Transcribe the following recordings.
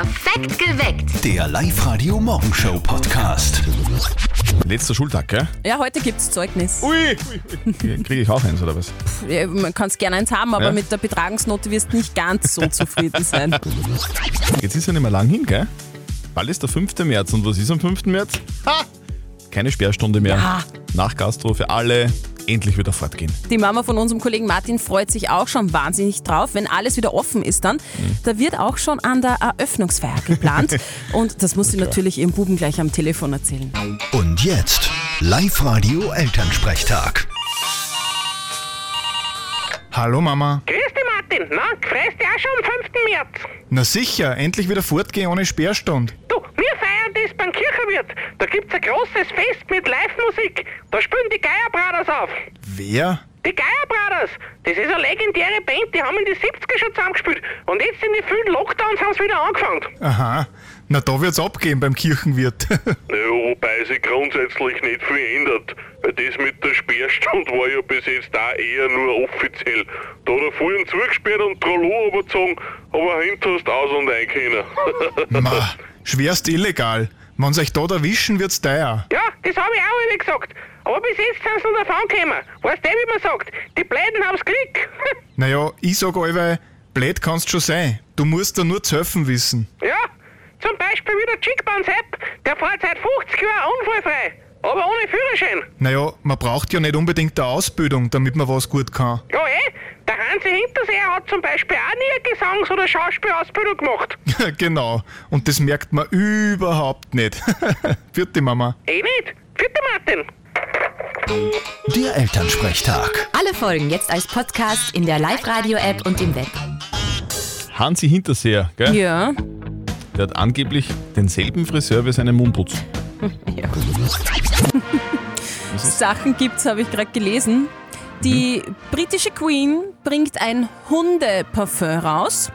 Perfekt geweckt. Der Live-Radio-Morgenshow-Podcast. Letzter Schultag, gell? Ja, heute gibt's Zeugnis. Ui. Kriege ich auch eins, oder was? Ja, Man kann es gerne eins haben, aber Ja. mit der Betragungsnote wirst du nicht ganz so zufrieden sein. Jetzt ist ja nicht mehr lang hin, gell? Bald ist der 5. März. Und was ist am 5. März? Ha! Keine Sperrstunde mehr. Ja. Nach Gastro für alle. Endlich wieder fortgehen. Die Mama von unserem Kollegen Martin freut sich auch schon wahnsinnig drauf, wenn alles wieder offen ist dann. Da wird auch schon an der Eröffnungsfeier geplant. Und das muss sie natürlich ihrem Buben gleich am Telefon erzählen. Und jetzt Live-Radio-Elternsprechtag. Hallo Mama. Grüß dich, Martin. Na, freust dich auch schon am 5. März? Na sicher, endlich wieder fortgehen ohne Sperrstunde. Du, wir feiern das beim Kirchenwirt. Da gibt's ein großes Fest mit Live-Musik. Da spielen die Geier Brothers auf. Wer? Die Geier Brothers, das ist eine legendäre Band, die haben in den 70er schon zusammengespielt. Und jetzt in den vielen Lockdowns haben sie wieder angefangen. Aha. Na da wird's abgehen beim Kirchenwirt. Ja, wobei sich grundsätzlich nicht viel ändert. Weil das mit der Sperrstunde war ja bis jetzt auch eher nur offiziell. Da hat er vorhin zugesperrt und Trollo überzogen, aber hinten hast aus und ein. Ma, schwerst illegal. Wenn euch da erwischen, wird's teuer. Ja, das habe ich auch immer gesagt. Aber bis jetzt sind sie noch davon gekommen. Weißt du, wie man sagt? Die Bläden haben's Glück. Naja, ich sag allweil, blöd kannst schon sein. Du musst da nur zu helfen wissen. Ja, zum Beispiel wie der Chickbahn Sepp, der fährt seit 50 Jahren unfallfrei, aber ohne Führerschein. Naja, man braucht ja nicht unbedingt eine Ausbildung, damit man was gut kann. Ja eh, der Hansi Hinterseher hat zum Beispiel auch nie eine Gesangs- oder Schauspielausbildung gemacht. genau. Und das merkt man überhaupt nicht. Vierte Mama. Eh nicht? Vierte Martin. Der Elternsprechtag. Alle Folgen jetzt als Podcast in der Live-Radio-App und im Web. Hansi Hinterseher, gell? Ja. Der hat angeblich denselben Friseur wie seinen Mundputz. Sachen gibt's, habe ich gerade gelesen. Die britische Queen bringt ein Hundeparfum raus.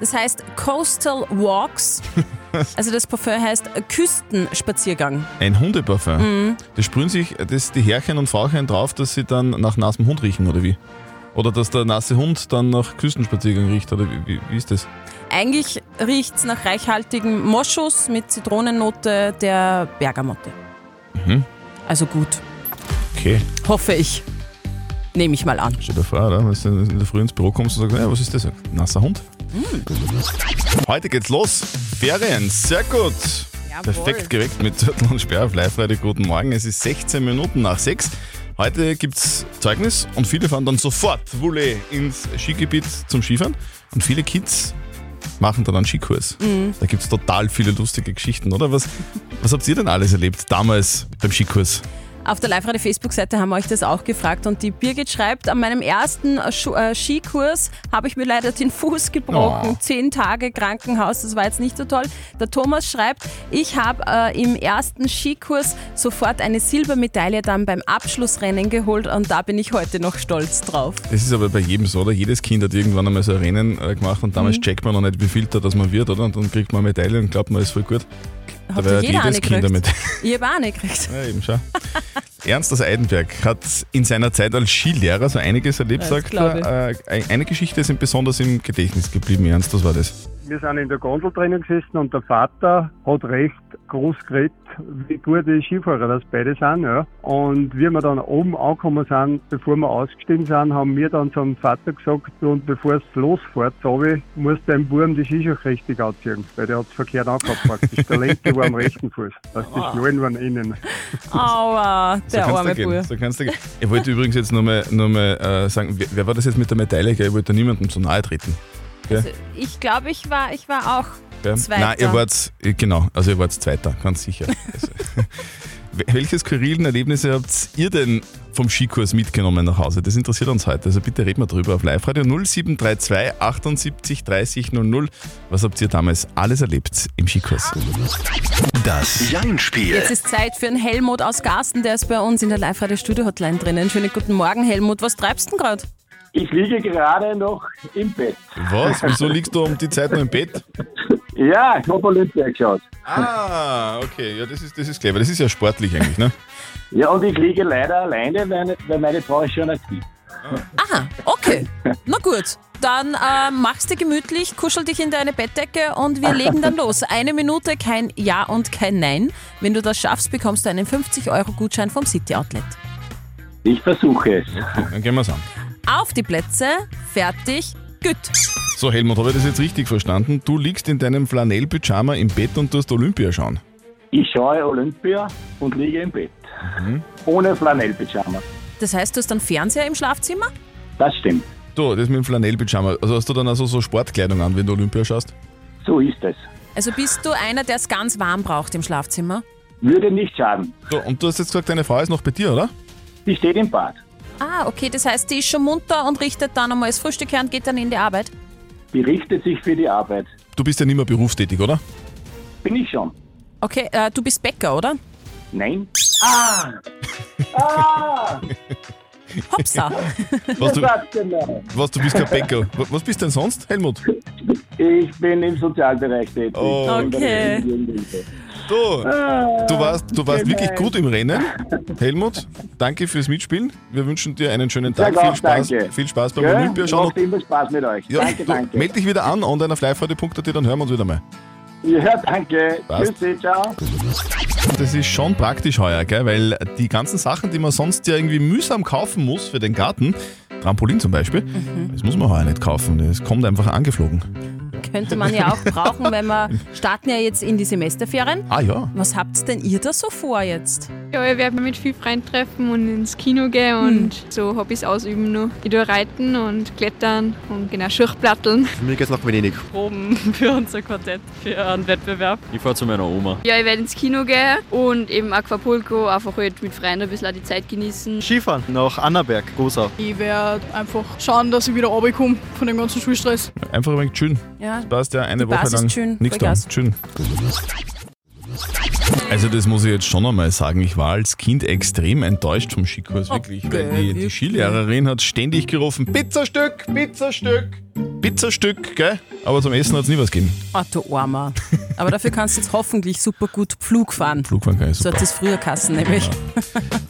Das heißt Coastal Walks. Also das Parfum heißt Küstenspaziergang. Ein Hundeparfum. Das sprühen sich das die Herrchen und Frauchen drauf, dass sie dann nach nassem Hund riechen, oder wie? Oder dass der nasse Hund dann nach Küstenspaziergang riecht, oder wie, wie, wie ist das? Eigentlich riecht's nach reichhaltigem Moschus mit Zitronennote der Bergamotte. Also gut, Okay. hoffe ich. Nehme ich mal an. Stell dir vor, oder? Wenn du in der Früh ins Büro kommst und sagst, ja, was ist das? Ein nasser Hund? Heute geht's los. Ferien, sehr gut. Perfekt geweckt mit Zettel und Sperr auf live -Radio. Guten Morgen, es ist 16 Minuten nach 6. Heute gibt's Zeugnis und viele fahren dann sofort Wulle ins Skigebiet zum Skifahren. Und viele Kids machen dann einen Skikurs. Da gibt's total viele lustige Geschichten, oder? Was, was habt ihr denn alles erlebt damals beim Skikurs? Auf der Live-Radio-Facebook-Seite haben wir euch das auch gefragt und die Birgit schreibt, an meinem ersten äh, Skikurs habe ich mir leider den Fuß gebrochen. Oh. Zehn Tage Krankenhaus, das war jetzt nicht so toll. Der Thomas schreibt, ich habe äh, im ersten Skikurs sofort eine Silbermedaille dann beim Abschlussrennen geholt und da bin ich heute noch stolz drauf. Das ist aber bei jedem so, oder? Jedes Kind hat irgendwann einmal so ein Rennen äh, gemacht und Mhm. damals checkt man noch nicht, wie viel da das man wird, oder? Und dann kriegt man eine Medaille und glaubt man, ist voll gut. Hat jeder eine jedes Kind. Medaille. Ich habe auch eine gekriegt. Ja, eben schon. Ernst aus Eidenberg hat in seiner Zeit als Skilehrer so einiges erlebt, Das sagt er. Äh, eine Geschichte ist ihm besonders im Gedächtnis geblieben. Ernst, was war das? Wir sind in der Gondel drinnen gesessen und der Vater hat recht groß geredet, wie gute Skifahrer das beide sind. Ja. Und wie wir dann oben angekommen sind, bevor wir ausgestiegen sind, haben wir dann zum Vater gesagt, und bevor es losfährt, Sabi, muss dein Burm die Skischuhe richtig anziehen, weil der hat es verkehrt angehabt praktisch. Der linke war am rechten Fuß, dass die Schnallen waren innen. Aua, der kannst arme. Bub. So kannst du gehen. Ich wollte übrigens jetzt nur mal, nur mal äh, sagen, wer, wer war das jetzt mit der Medaille? Gell? Ich wollte da niemandem so nahe treten. Gell? Ich glaube, ich war, ich war auch Gell? Zweiter. Nein, ihr wart, äh, genau, also ihr wart Zweiter, ganz sicher. Also, welche skurrilen Erlebnisse habt ihr denn vom Skikurs mitgenommen nach Hause? Das interessiert uns heute. Also bitte reden wir drüber auf Live-Radio 0732 78 30 00. Was habt ihr damals alles erlebt im Skikurs? Das Jein-Spiel. Jetzt ist Zeit für einen Helmut aus Garsten, der ist bei uns in der Live-Radio-Studio-Hotline drinnen. Schönen guten Morgen, Helmut. Was treibst du denn gerade? Ich liege gerade noch im Bett. Was? Wieso liegst du um die Zeit noch im Bett? Ja, ich habe Olympia geschaut. Ah, okay. Ja, das ist, das ist clever. Das ist ja sportlich eigentlich, ne? Ja, und ich liege leider alleine, weil, weil meine Frau ist schon aktiv. Aha, okay. Na gut. Dann äh, machst du gemütlich, kuschel dich in deine Bettdecke und wir legen dann los. Eine Minute, kein Ja und kein Nein. Wenn du das schaffst, bekommst du einen 50-Euro-Gutschein vom City Outlet. Ich versuche es. Dann gehen wir's an. Auf die Plätze, fertig, gut. So, Helmut, habe ich das jetzt richtig verstanden? Du liegst in deinem Flanell-Pyjama im Bett und tust Olympia schauen. Ich schaue Olympia und liege im Bett. Ohne Flanellpyjama. Das heißt, du hast einen Fernseher im Schlafzimmer? Das stimmt. Du, das mit dem Flanell-Pyjama. Also hast du dann also so Sportkleidung an, wenn du Olympia schaust? So ist es. Also bist du einer, der es ganz warm braucht im Schlafzimmer? Würde nicht schaden. So, und du hast jetzt gesagt, deine Frau ist noch bei dir, oder? Die steht im Bad. Ah, okay, das heißt, die ist schon munter und richtet dann einmal das Frühstück her und geht dann in die Arbeit. Die richtet sich für die Arbeit. Du bist ja nicht mehr berufstätig, oder? Bin ich schon. Okay, äh, du bist Bäcker, oder? Nein. Ah! Ah! Hopsa. Was, du, Was denn da? was, du bist kein Bäcker. Wa- Was bist denn sonst, Helmut? Ich bin im Sozialbereich tätig. Oh. Okay. Du, du warst, du warst wirklich gut im Rennen. Helmut, danke fürs Mitspielen. Wir wünschen dir einen schönen Sehr Tag. Viel Spaß, danke. viel Spaß beim Gell? Olympia schauen. Macht immer Spaß mit euch. Ja, danke, du, danke. Meld dich wieder an online auf liveradio.at, dann hören wir uns wieder mal. Ja, danke. Passt. Tschüssi, ciao. Das ist schon praktisch heuer, gell? weil die ganzen Sachen, die man sonst ja irgendwie mühsam kaufen muss für den Garten, Trampolin zum Beispiel, Mhm. das muss man heuer nicht kaufen. Das kommt einfach angeflogen. Könnte man ja auch brauchen, wenn wir starten ja jetzt in die Semesterferien. Ah ja. Was habt denn ihr da so vor jetzt? Ja, ich werde mich mit vielen Freunden treffen und ins Kino gehen und so Hobbys ausüben noch. Ich tue reiten und klettern und genau Schurchplatteln. Für mich geht's nach Venedig. Proben für unser Quartett, für einen Wettbewerb. Ich fahre zu meiner Oma. Ja, ich werde ins Kino gehen und eben Aquapulco, einfach halt mit Freunden ein bisschen die Zeit genießen. Skifahren nach Annaberg, Gosau. Ich werde einfach schauen, dass ich wieder runterkomme von dem ganzen Schulstress. Einfach ein wenig chillen. Ja, Das passt ja eine Die Woche Basis lang chillen, nichts. Vollgas. Chillen. Also das muss ich jetzt schon einmal sagen. Ich war als Kind extrem enttäuscht vom Skikurs, wirklich. Weil die, die? Skilehrerin hat ständig gerufen, Pizzastück, Pizzastück, Pizzastück, gell? Aber zum Essen hat es nie was gegeben. Du Armer. Aber dafür kannst du jetzt hoffentlich super gut Pflug fahren. Flugfahren kann ich So super. hat es früher Kassen nämlich.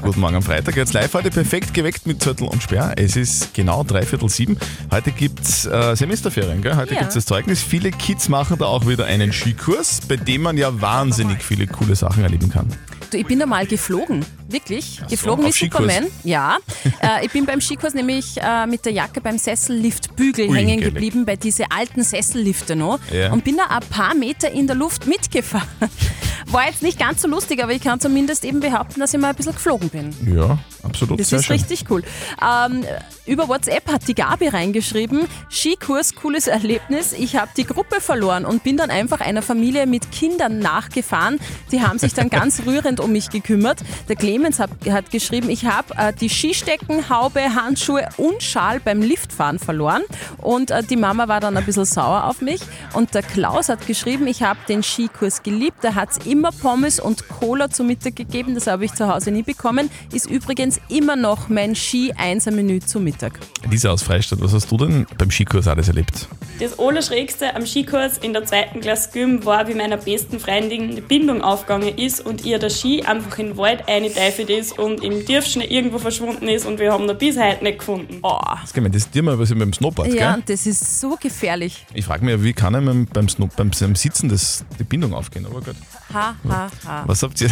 Guten Morgen am Freitag. Jetzt live heute perfekt geweckt mit Zettel und Sperr. Es ist genau dreiviertel sieben. Heute gibt's äh, Semesterferien, gell? Heute Ja. gibt's das Zeugnis. Viele Kids machen da auch wieder einen Skikurs, bei dem man ja wahnsinnig viele coole Sachen erleben kann. Du, ich bin da mal geflogen. Wirklich? geflogen auf wie. Superman. Ja. äh, ich bin beim Skikurs nämlich äh, mit der Jacke beim Sesselliftbügel Ui, hängen geilig. geblieben, bei diese alten Sessellifte noch. Ja. Und bin da ein paar Meter in der Luft mitgefahren. War jetzt nicht ganz so lustig, aber ich kann zumindest eben behaupten, dass ich mal ein bisschen geflogen bin. Ja, absolut. Das ist schön. richtig cool. Ähm, über WhatsApp hat die Gabi reingeschrieben, Skikurs, cooles Erlebnis. Ich habe die Gruppe verloren und bin dann einfach einer Familie mit Kindern nachgefahren. Die haben sich dann ganz rührend um mich gekümmert. Der Clemens hat, hat geschrieben, ich habe äh, die Skistecken, Haube, Handschuhe und Schal beim Liftfahren verloren. Und äh, die Mama war dann ein bisschen sauer auf mich. Und der Klaus hat geschrieben, ich habe den Skikurs geliebt. Da hat es immer Pommes und Cola zum Mittag gegeben. Das habe ich zu Hause nie bekommen. Ist übrigens immer noch mein Ski-Einser-Menü zum Mittag. Lisa aus Freistadt, was hast du denn beim Skikurs alles erlebt? Das Allerschrägste am Skikurs in der zweiten Klasse Gym war, wie meiner besten Freundin die Bindung aufgegangen ist und ihr der Ski einfach in den Wald eingeteifelt ist und im Tiefschnee irgendwo verschwunden ist und wir haben ihn bis heute nicht gefunden. Oh. Das, ist gemein, das ist dir mal was mit dem Snowboard, Ja, gell? das ist so gefährlich. Ich frage mich, wie kann einem beim, Snow, beim, beim Sitzen das, die Bindung aufgehen? Aber gut. Ha, ha, ha. Was habt, ihr,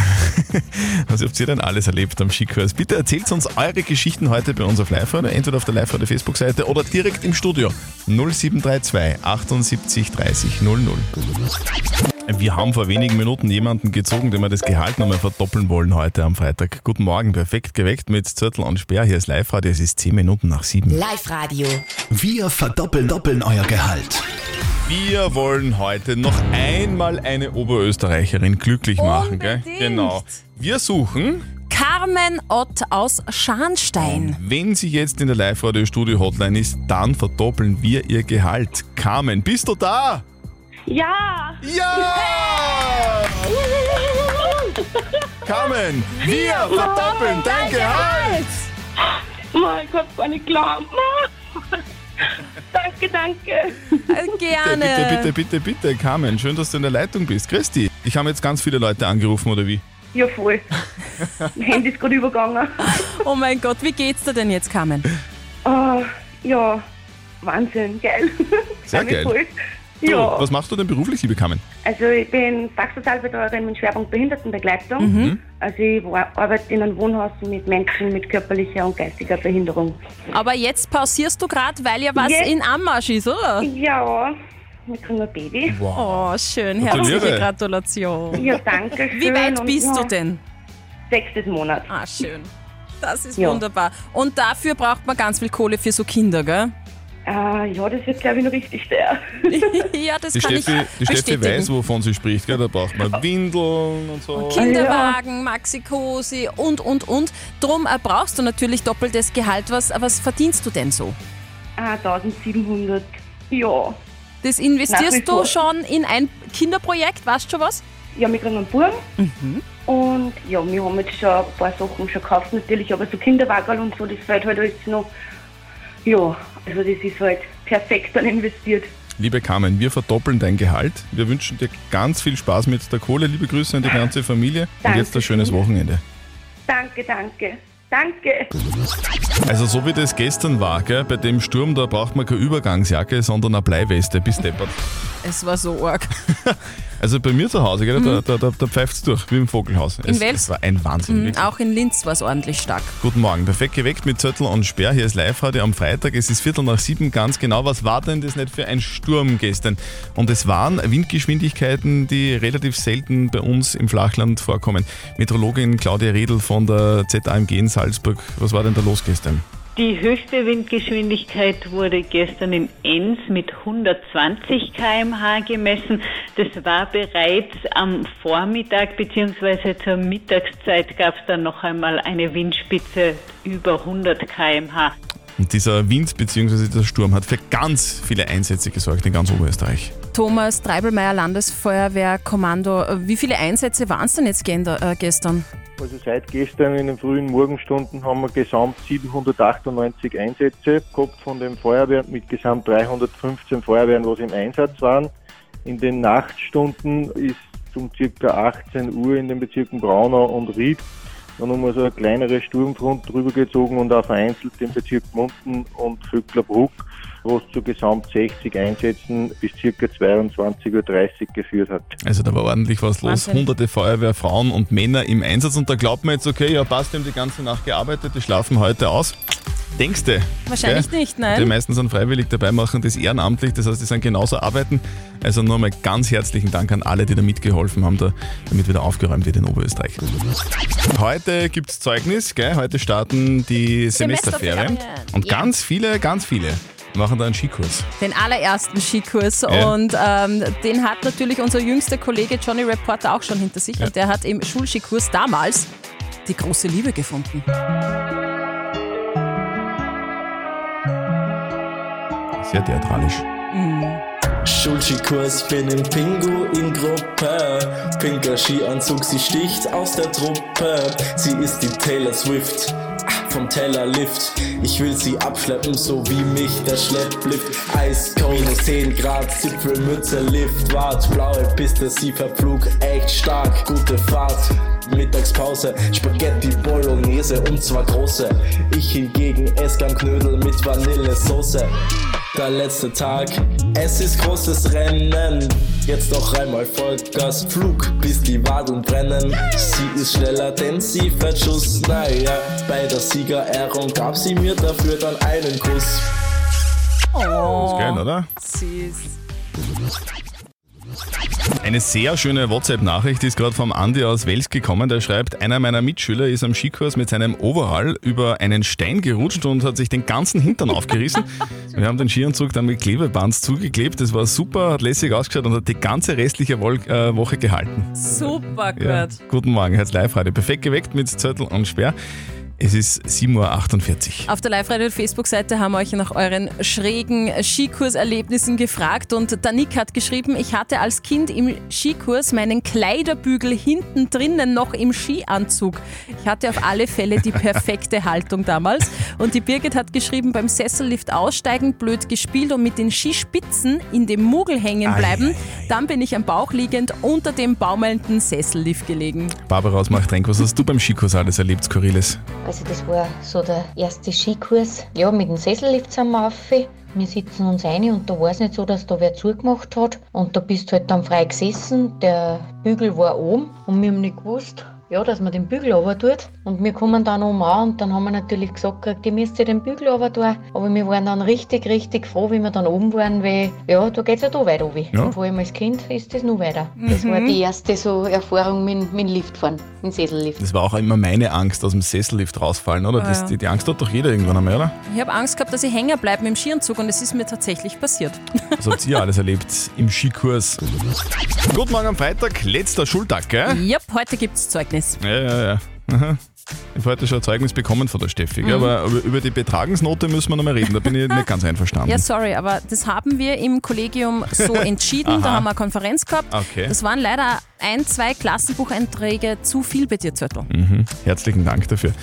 was habt ihr denn alles erlebt am Skikurs? Bitte erzählt uns eure Geschichten heute bei uns auf live entweder auf der live Facebook-Seite oder direkt im Studio 0732 78 30 00. Wir haben vor wenigen Minuten jemanden gezogen, dem wir das Gehalt nochmal verdoppeln wollen heute am Freitag. Guten Morgen, perfekt geweckt mit Zürtel und Sperr. Hier ist Live-Radio, es ist 10 Minuten nach 7. Live-Radio. Wir verdoppeln doppeln euer Gehalt. Wir wollen heute noch einmal eine Oberösterreicherin glücklich machen. Gell? Unbedingt. Genau. Wir suchen Carmen Ott aus Scharnstein. Wenn sie jetzt in der Live-Radio-Studio-Hotline ist, dann verdoppeln wir ihr Gehalt. Carmen, bist du da? Ja! Ja! Carmen, wir verdoppeln dein Gehalt! Mein Gott, nicht glauben. danke, danke. Äh, Gerne. Bitte, bitte, bitte, bitte, Carmen, schön, dass du in der Leitung bist. Christi, ich habe jetzt ganz viele Leute angerufen, oder wie? Ja, voll. mein Handy ist gerade übergegangen. Oh mein Gott, wie geht's dir denn jetzt, Carmen? Oh, Ja, Wahnsinn, geil. Sehr geil. Ja, Was machst du denn beruflich, liebe Carmen? also ich bin Fachsozialbetreuerin mit Schwerpunkt Behindertenbegleitung. Mhm. Also ich arbeite in einem Wohnhaus mit Menschen mit körperlicher und geistiger Behinderung. Aber jetzt pausierst du gerade, weil ja was Jetzt- in Anmarsch ist, oder? Ja, wir kriegen ein Baby. Oh, schön. Herzliche Gratulation. Ja, danke schön. Wie weit und bist ja, du denn? Sechstes Monat. Ah, schön. Das ist Ja. wunderbar. Und dafür braucht man ganz viel Kohle für so Kinder, gell? Äh, ja, das wird, glaube ich, noch richtig schwer. ja, das Die kann Steffi, ich die Steffi bestätigen. weiß, wovon sie spricht. Gell? Da braucht man Windeln und so. Kinderwagen, Maxi-Cosi und, und, und. Drum äh, brauchst du natürlich doppeltes Gehalt. Was, was verdienst du denn so? Ah, 1700. Ja. Das investierst du schon in ein Kinderprojekt, weißt du schon was? Ja, wir kriegen einen Buben. Mhm. Und ja, wir haben jetzt schon ein paar Sachen schon gekauft natürlich, aber so Kinderwagen und so, das fällt halt alles noch. Ja, also das ist halt perfekt dann investiert. Liebe Carmen, wir verdoppeln dein Gehalt. Wir wünschen dir ganz viel Spaß mit der Kohle. Liebe Grüße an die ganze Familie. Und jetzt ein schönes Wochenende. Danke, danke. Danke. Also so wie das gestern war, gell? bei dem Sturm, da braucht man keine Übergangsjacke, sondern eine Bleiweste bis deppert. Es war so arg. Also bei mir zu Hause, gell? da, Mhm. da, da, da pfeift es durch, wie im Vogelhaus. In es, Wels? es war ein Wahnsinn. Mhm, auch in Linz war es ordentlich stark. Guten Morgen, perfekt geweckt mit Zettel und Sperr. Hier ist Live-Radio am Freitag. Es ist Viertel nach sieben, ganz genau. Was war denn das nicht für ein Sturm gestern? Und es waren Windgeschwindigkeiten, die relativ selten bei uns im Flachland vorkommen. Meteorologin Claudia Redl von der ZAMG in Salzburg. Was war denn da los gestern? Die höchste Windgeschwindigkeit wurde gestern in Enns mit 120 km/h gemessen. Das war bereits am Vormittag bzw. zur Mittagszeit gab es dann noch einmal eine Windspitze über 100 km/h. Und dieser Wind bzw. dieser Sturm hat für ganz viele Einsätze gesorgt in ganz Oberösterreich. Thomas Treibelmeier, Landesfeuerwehrkommando. Wie viele Einsätze waren es denn jetzt äh, gestern? Also seit gestern in den frühen Morgenstunden haben wir gesamt 798 Einsätze gehabt von den Feuerwehren mit gesamt 315 Feuerwehren, was im Einsatz waren. In den Nachtstunden ist um ca. 18 Uhr in den Bezirken Braunau und Ried dann nochmal so eine kleinere Sturmfront drüber gezogen und auch vereinzelt den Bezirk Munden und Vöcklerbruck, was zu gesamt 60 Einsätzen bis ca. 22.30 Uhr geführt hat. Also da war ordentlich was los. Wahnsinn. Hunderte Feuerwehrfrauen und Männer im Einsatz und da glaubt man jetzt, okay, ja passt, die haben die ganze Nacht gearbeitet, die schlafen heute aus. Denkste? Wahrscheinlich nicht, nein. Die meisten sind freiwillig dabei, machen das ehrenamtlich, das heißt, die sind genauso arbeiten. Also nochmal ganz herzlichen Dank an alle, die da mitgeholfen haben, da, damit wieder aufgeräumt wird in Oberösterreich. Heute gibt es Zeugnis, gell? heute starten die Semesterferien. Und Ja. ganz viele, ganz viele machen da einen Skikurs. Den allerersten Skikurs. Ja. Und ähm, den hat natürlich unser jüngster Kollege Johnny Reporter auch schon hinter sich. Und der hat im Schulskikurs damals die große Liebe gefunden. Sehr theatralisch. Schulskikurs, bin in Pinguin-Gruppe. Pinker Skianzug, sie sticht aus der Truppe. Sie ist die Taylor Swift ah, vom Taylor Lift. Ich will sie abschleppen, so wie mich der Schlepplift. Minus 10 Grad, Zipfelmütze, Lift, Wart. Blaue Piste, sie verflug, echt stark. Gute Fahrt, Mittagspause, Spaghetti Bolognese und zwar große. Ich hingegen esse gern Knödel mit Vanillesoße. Der letzte Tag, es ist großes Rennen. Jetzt noch einmal Vollgas, Flug, bis die Wadeln brennen. Sie ist schneller, denn sie fährt Schuss. Naja, bei der Siegerehrung gab sie mir dafür dann einen Kuss. Oh, ist geil, oder? Süß. Eine sehr schöne WhatsApp-Nachricht ist gerade vom Andi aus Wels gekommen. Der schreibt, einer meiner Mitschüler ist am Skikurs mit seinem Overall über einen Stein gerutscht und hat sich den ganzen Hintern aufgerissen. Wir haben den Skianzug dann mit Klebebands zugeklebt. Das war super, hat lässig ausgeschaut und hat die ganze restliche äh, Woche gehalten. Super gut. Ja. Guten Morgen, Herz Live-Radio. Perfekt geweckt mit Zettel und Sperr. Es ist 7.48 Uhr. Auf der Live-Radio-Facebook-Seite haben wir euch nach euren schrägen Skikurserlebnissen gefragt und der Nick hat geschrieben, ich hatte als Kind im Skikurs meinen Kleiderbügel hinten drinnen noch im Skianzug. Ich hatte auf alle Fälle die perfekte Haltung damals. Und die Birgit hat geschrieben, beim Sessellift aussteigen, blöd gespielt und mit den Skispitzen in dem Mugel hängen bleiben. Dann bin ich am Bauch liegend unter dem baumelnden Sessellift gelegen. Barbara aus Machtrenk, was hast du beim Skikurs alles erlebt, Skurriles? Also das war so der erste Skikurs. Ja, mit dem Sessellift sind wir rauf. Wir sitzen uns ein und da war es nicht so, dass da wer zugemacht hat. Und da bist du halt dann frei gesessen. Der Bügel war oben und wir haben nicht gewusst, ja, dass man den Bügel runter tut. Und wir kommen dann oben an und dann haben wir natürlich gesagt, ihr müsst ja den Bügel runter tun. Aber wir waren dann richtig, richtig froh, wie wir dann oben waren, weil ja, da geht es ja da weiter runter. Ja. Und vor allem als Kind ist das noch weiter. Das Mhm. war die erste so Erfahrung mit, mit dem Liftfahren, mit dem Sessellift. Das war auch immer meine Angst, aus dem Sessellift rausfallen, oder? Ah, Das, ja. die, die Angst hat doch jeder irgendwann einmal, oder? Ich habe Angst gehabt, dass ich hängen bleibe mit dem Skianzug und es ist mir tatsächlich passiert. Was habt ihr alles erlebt im Skikurs? Guten Morgen am Freitag, letzter Schultag, gell? Yep, heute gibt's Zeugnis. Ja, ja, ja. Aha. Ich habe heute schon ein Zeugnis bekommen von der Steffi? Mhm. aber über- die Betragensnote müssen wir noch mal reden. Da bin ich nicht ganz einverstanden. Ja, sorry, aber das haben wir im Kollegium so entschieden. da haben wir eine Konferenz gehabt. Okay. Das waren leider ein, zwei Klassenbucheinträge zu viel bei dir, Zörtl. Mhm. Herzlichen Dank dafür.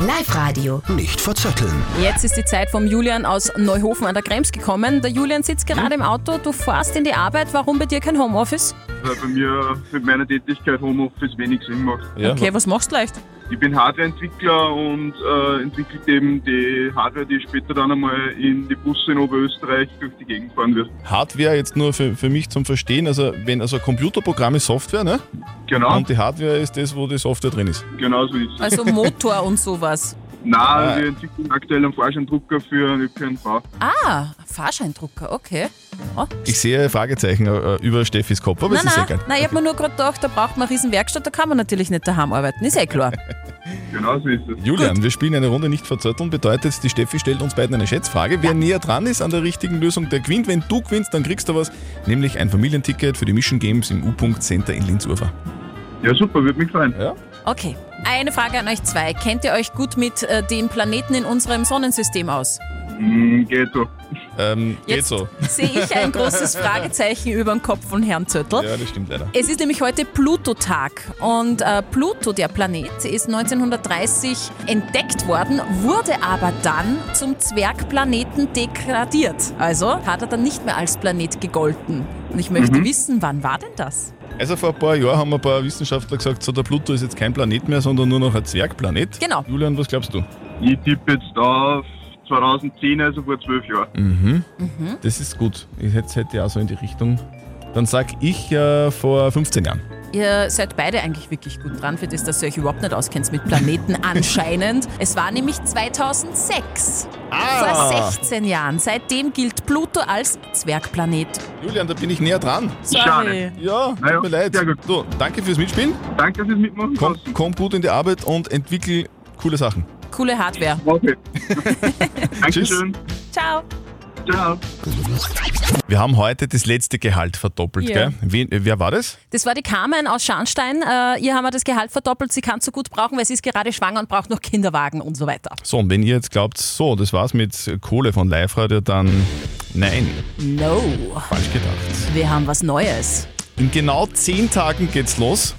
Live-Radio. Nicht verzetteln. Jetzt ist die Zeit vom Julian aus Neuhofen an der Krems gekommen. Der Julian sitzt gerade im Auto, du fährst in die Arbeit. Warum bei dir kein Homeoffice? weil bei mir mit meiner Tätigkeit Homeoffice wenig Sinn macht. okay, was machst du leicht? Ich bin Hardwareentwickler und äh, entwickle eben die Hardware, die später dann einmal in die Busse in Oberösterreich durch die Gegend fahren wird. Hardware jetzt nur für, für mich zum Verstehen, also wenn also Computerprogramm ist Software, ne? Genau. Und die Hardware ist das, wo die Software drin ist. Genau so ist es. Also Motor und sowas. Nein, wir entwickeln aktuell einen Fahrscheindrucker für einen ÖPNV. Ah, Fahrscheindrucker, okay. Ja. Ich sehe Fragezeichen äh, über Steffis Kopf, aber Nein, es ist nein, egal. nein, ich habe mir nur gerade gedacht, da braucht man eine riesen Werkstatt, da kann man natürlich nicht daheim arbeiten, ist eh klar. Genau so ist es. Julian, wir spielen eine Runde nicht verzötteln, bedeutet, die Steffi stellt uns beiden eine Schätzfrage. Wer näher dran ist an der richtigen Lösung, der gewinnt. Wenn du gewinnst, dann kriegst du was, nämlich ein Familienticket für die Mission Games im U-Punkt Center in Linz-Urfer. Ja, super, würde mich freuen. Ja. Okay, eine Frage an euch zwei. Kennt ihr euch gut mit äh, den Planeten in unserem Sonnensystem aus? Mm, geht so. Ähm, geht Jetzt so. sehe ich ein großes Fragezeichen über dem Kopf von Herrn Zöttl. Ja, das stimmt leider. Es ist nämlich heute Pluto-Tag und äh, Pluto, der Planet, ist 1930 entdeckt worden, wurde aber dann zum Zwergplaneten degradiert. Also hat er dann nicht mehr als Planet gegolten. Und ich möchte Mhm. wissen, wann war denn das? Also vor ein paar Jahren haben ein paar Wissenschaftler gesagt, so der Pluto ist jetzt kein Planet mehr, sondern nur noch ein Zwergplanet. Genau. Julian, was glaubst du? Ich tippe jetzt auf 2010, also vor zwölf Jahren. Mhm. Das ist gut. Ich hätte, hätte auch so in die Richtung. Dann sag ich äh, vor 15 Jahren. Ihr seid beide eigentlich wirklich gut dran, für das, dass ihr euch überhaupt nicht auskennt mit Planeten anscheinend. Es war nämlich 2006. Ah. Vor 16 Jahren. Seitdem gilt Pluto als Zwergplanet. Julian, da bin ich näher dran. Sorry. Ja, tut mir leid. So, danke fürs Mitspielen. Danke fürs Mitmachen. Komm, komm gut in die Arbeit und entwickel coole Sachen. Coole Hardware. Okay. Dankeschön. Ciao. Ciao. Wir haben heute das letzte Gehalt verdoppelt, Ja. gell? Wen, wer war das? Das war die Carmen aus Scharnstein. Äh, ihr haben wir das Gehalt verdoppelt. Sie kann es so gut brauchen, weil sie ist gerade schwanger und braucht noch Kinderwagen und so weiter. So, und wenn ihr jetzt glaubt, so, das war's mit Kohle von Live-Radio, dann nein, No. falsch gedacht. Wir haben was Neues. In genau 10 Tagen geht's los.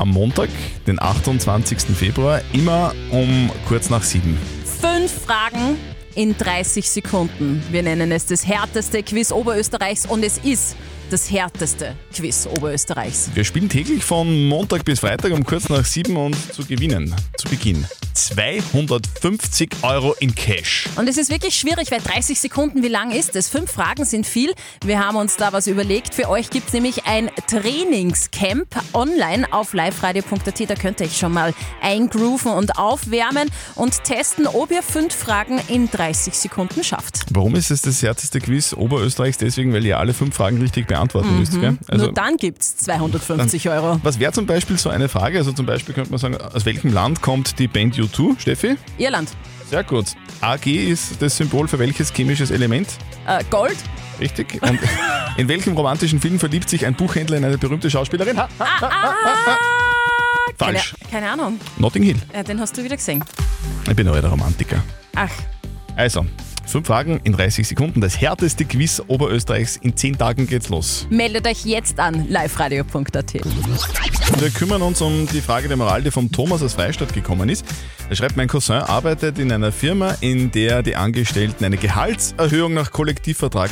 Am Montag, den 28. Februar, immer um kurz nach sieben. Fünf Fragen in 30 Sekunden. Wir nennen es das härteste Quiz Oberösterreichs und es ist das härteste Quiz Oberösterreichs. Wir spielen täglich von Montag bis Freitag um kurz nach sieben und zu gewinnen, zu Beginn 250 Euro in Cash. Und es ist wirklich schwierig, weil 30 Sekunden, wie lang ist es? Fünf Fragen sind viel. Wir haben uns da was überlegt. Für euch gibt es nämlich ein Trainingscamp online auf liveradio.at. Da könnt ihr euch schon mal eingrooven und aufwärmen und testen, ob ihr fünf Fragen in 30 Sekunden schafft. Warum ist es das härteste Quiz Oberösterreichs? Deswegen, weil ihr alle fünf Fragen richtig beantworten müsst. Gell? Also, Nur dann gibt es 250 Euro. was wäre zum Beispiel so eine Frage? Also zum Beispiel könnte man sagen, aus welchem Land kommt die Band U2, Steffi? Irland. Sehr gut. AG ist das Symbol für welches chemisches Element? Äh, Gold? Richtig. Und in welchem romantischen Film verliebt sich ein Buchhändler in eine berühmte Schauspielerin? Ha, Ah, Falsch. Keine, keine Ahnung. Notting Hill. Äh, den hast du wieder gesehen. Ich bin euer Romantiker. Ach, Also, fünf Fragen in 30 Sekunden. Das härteste Quiz Oberösterreichs. In 10 Tagen geht's los. meldet euch jetzt an liveradio.at. Wir kümmern uns um die Frage der Moral, die vom Thomas aus Freistadt gekommen ist. Er schreibt, mein Cousin arbeitet in einer Firma, in der die Angestellten eine Gehaltserhöhung nach Kollektivvertrag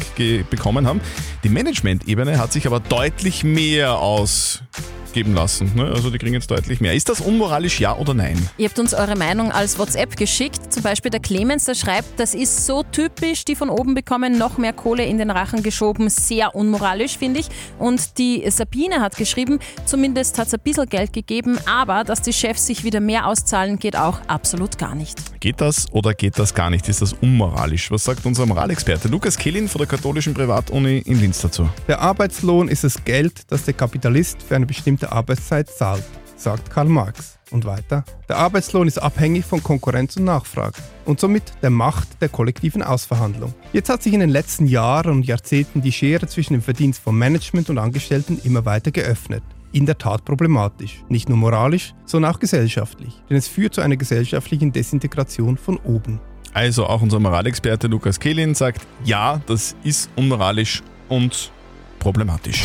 bekommen haben. Die Management-Ebene hat sich aber deutlich mehr ausgemacht geben lassen. Ne? Also die kriegen jetzt deutlich mehr. Ist das unmoralisch, ja oder nein? Ihr habt uns eure Meinung als WhatsApp geschickt. Zum Beispiel der Clemens, der schreibt, das ist so typisch, die von oben bekommen noch mehr Kohle in den Rachen geschoben. Sehr unmoralisch, finde ich. Und die Sabine hat geschrieben, zumindest hat es ein bisschen Geld gegeben, aber dass die Chefs sich wieder mehr auszahlen, geht auch absolut gar nicht. Geht das oder geht das gar nicht? Ist das unmoralisch? Was sagt unser Moralexperte Lukas Kehlin von der katholischen Privatuni in Linz dazu? Der Arbeitslohn ist das Geld, das der Kapitalist für eine bestimmte Arbeitszeit zahlt, sagt Karl Marx. Und weiter, der Arbeitslohn ist abhängig von Konkurrenz und Nachfrage und somit der Macht der kollektiven Ausverhandlung. Jetzt hat sich in den letzten Jahren und Jahrzehnten die Schere zwischen dem Verdienst von Management und Angestellten immer weiter geöffnet. In der Tat problematisch, nicht nur moralisch, sondern auch gesellschaftlich, denn es führt zu einer gesellschaftlichen Desintegration von oben. Also auch unser Moralexperte Lukas Kehlin sagt, ja, das ist unmoralisch und problematisch.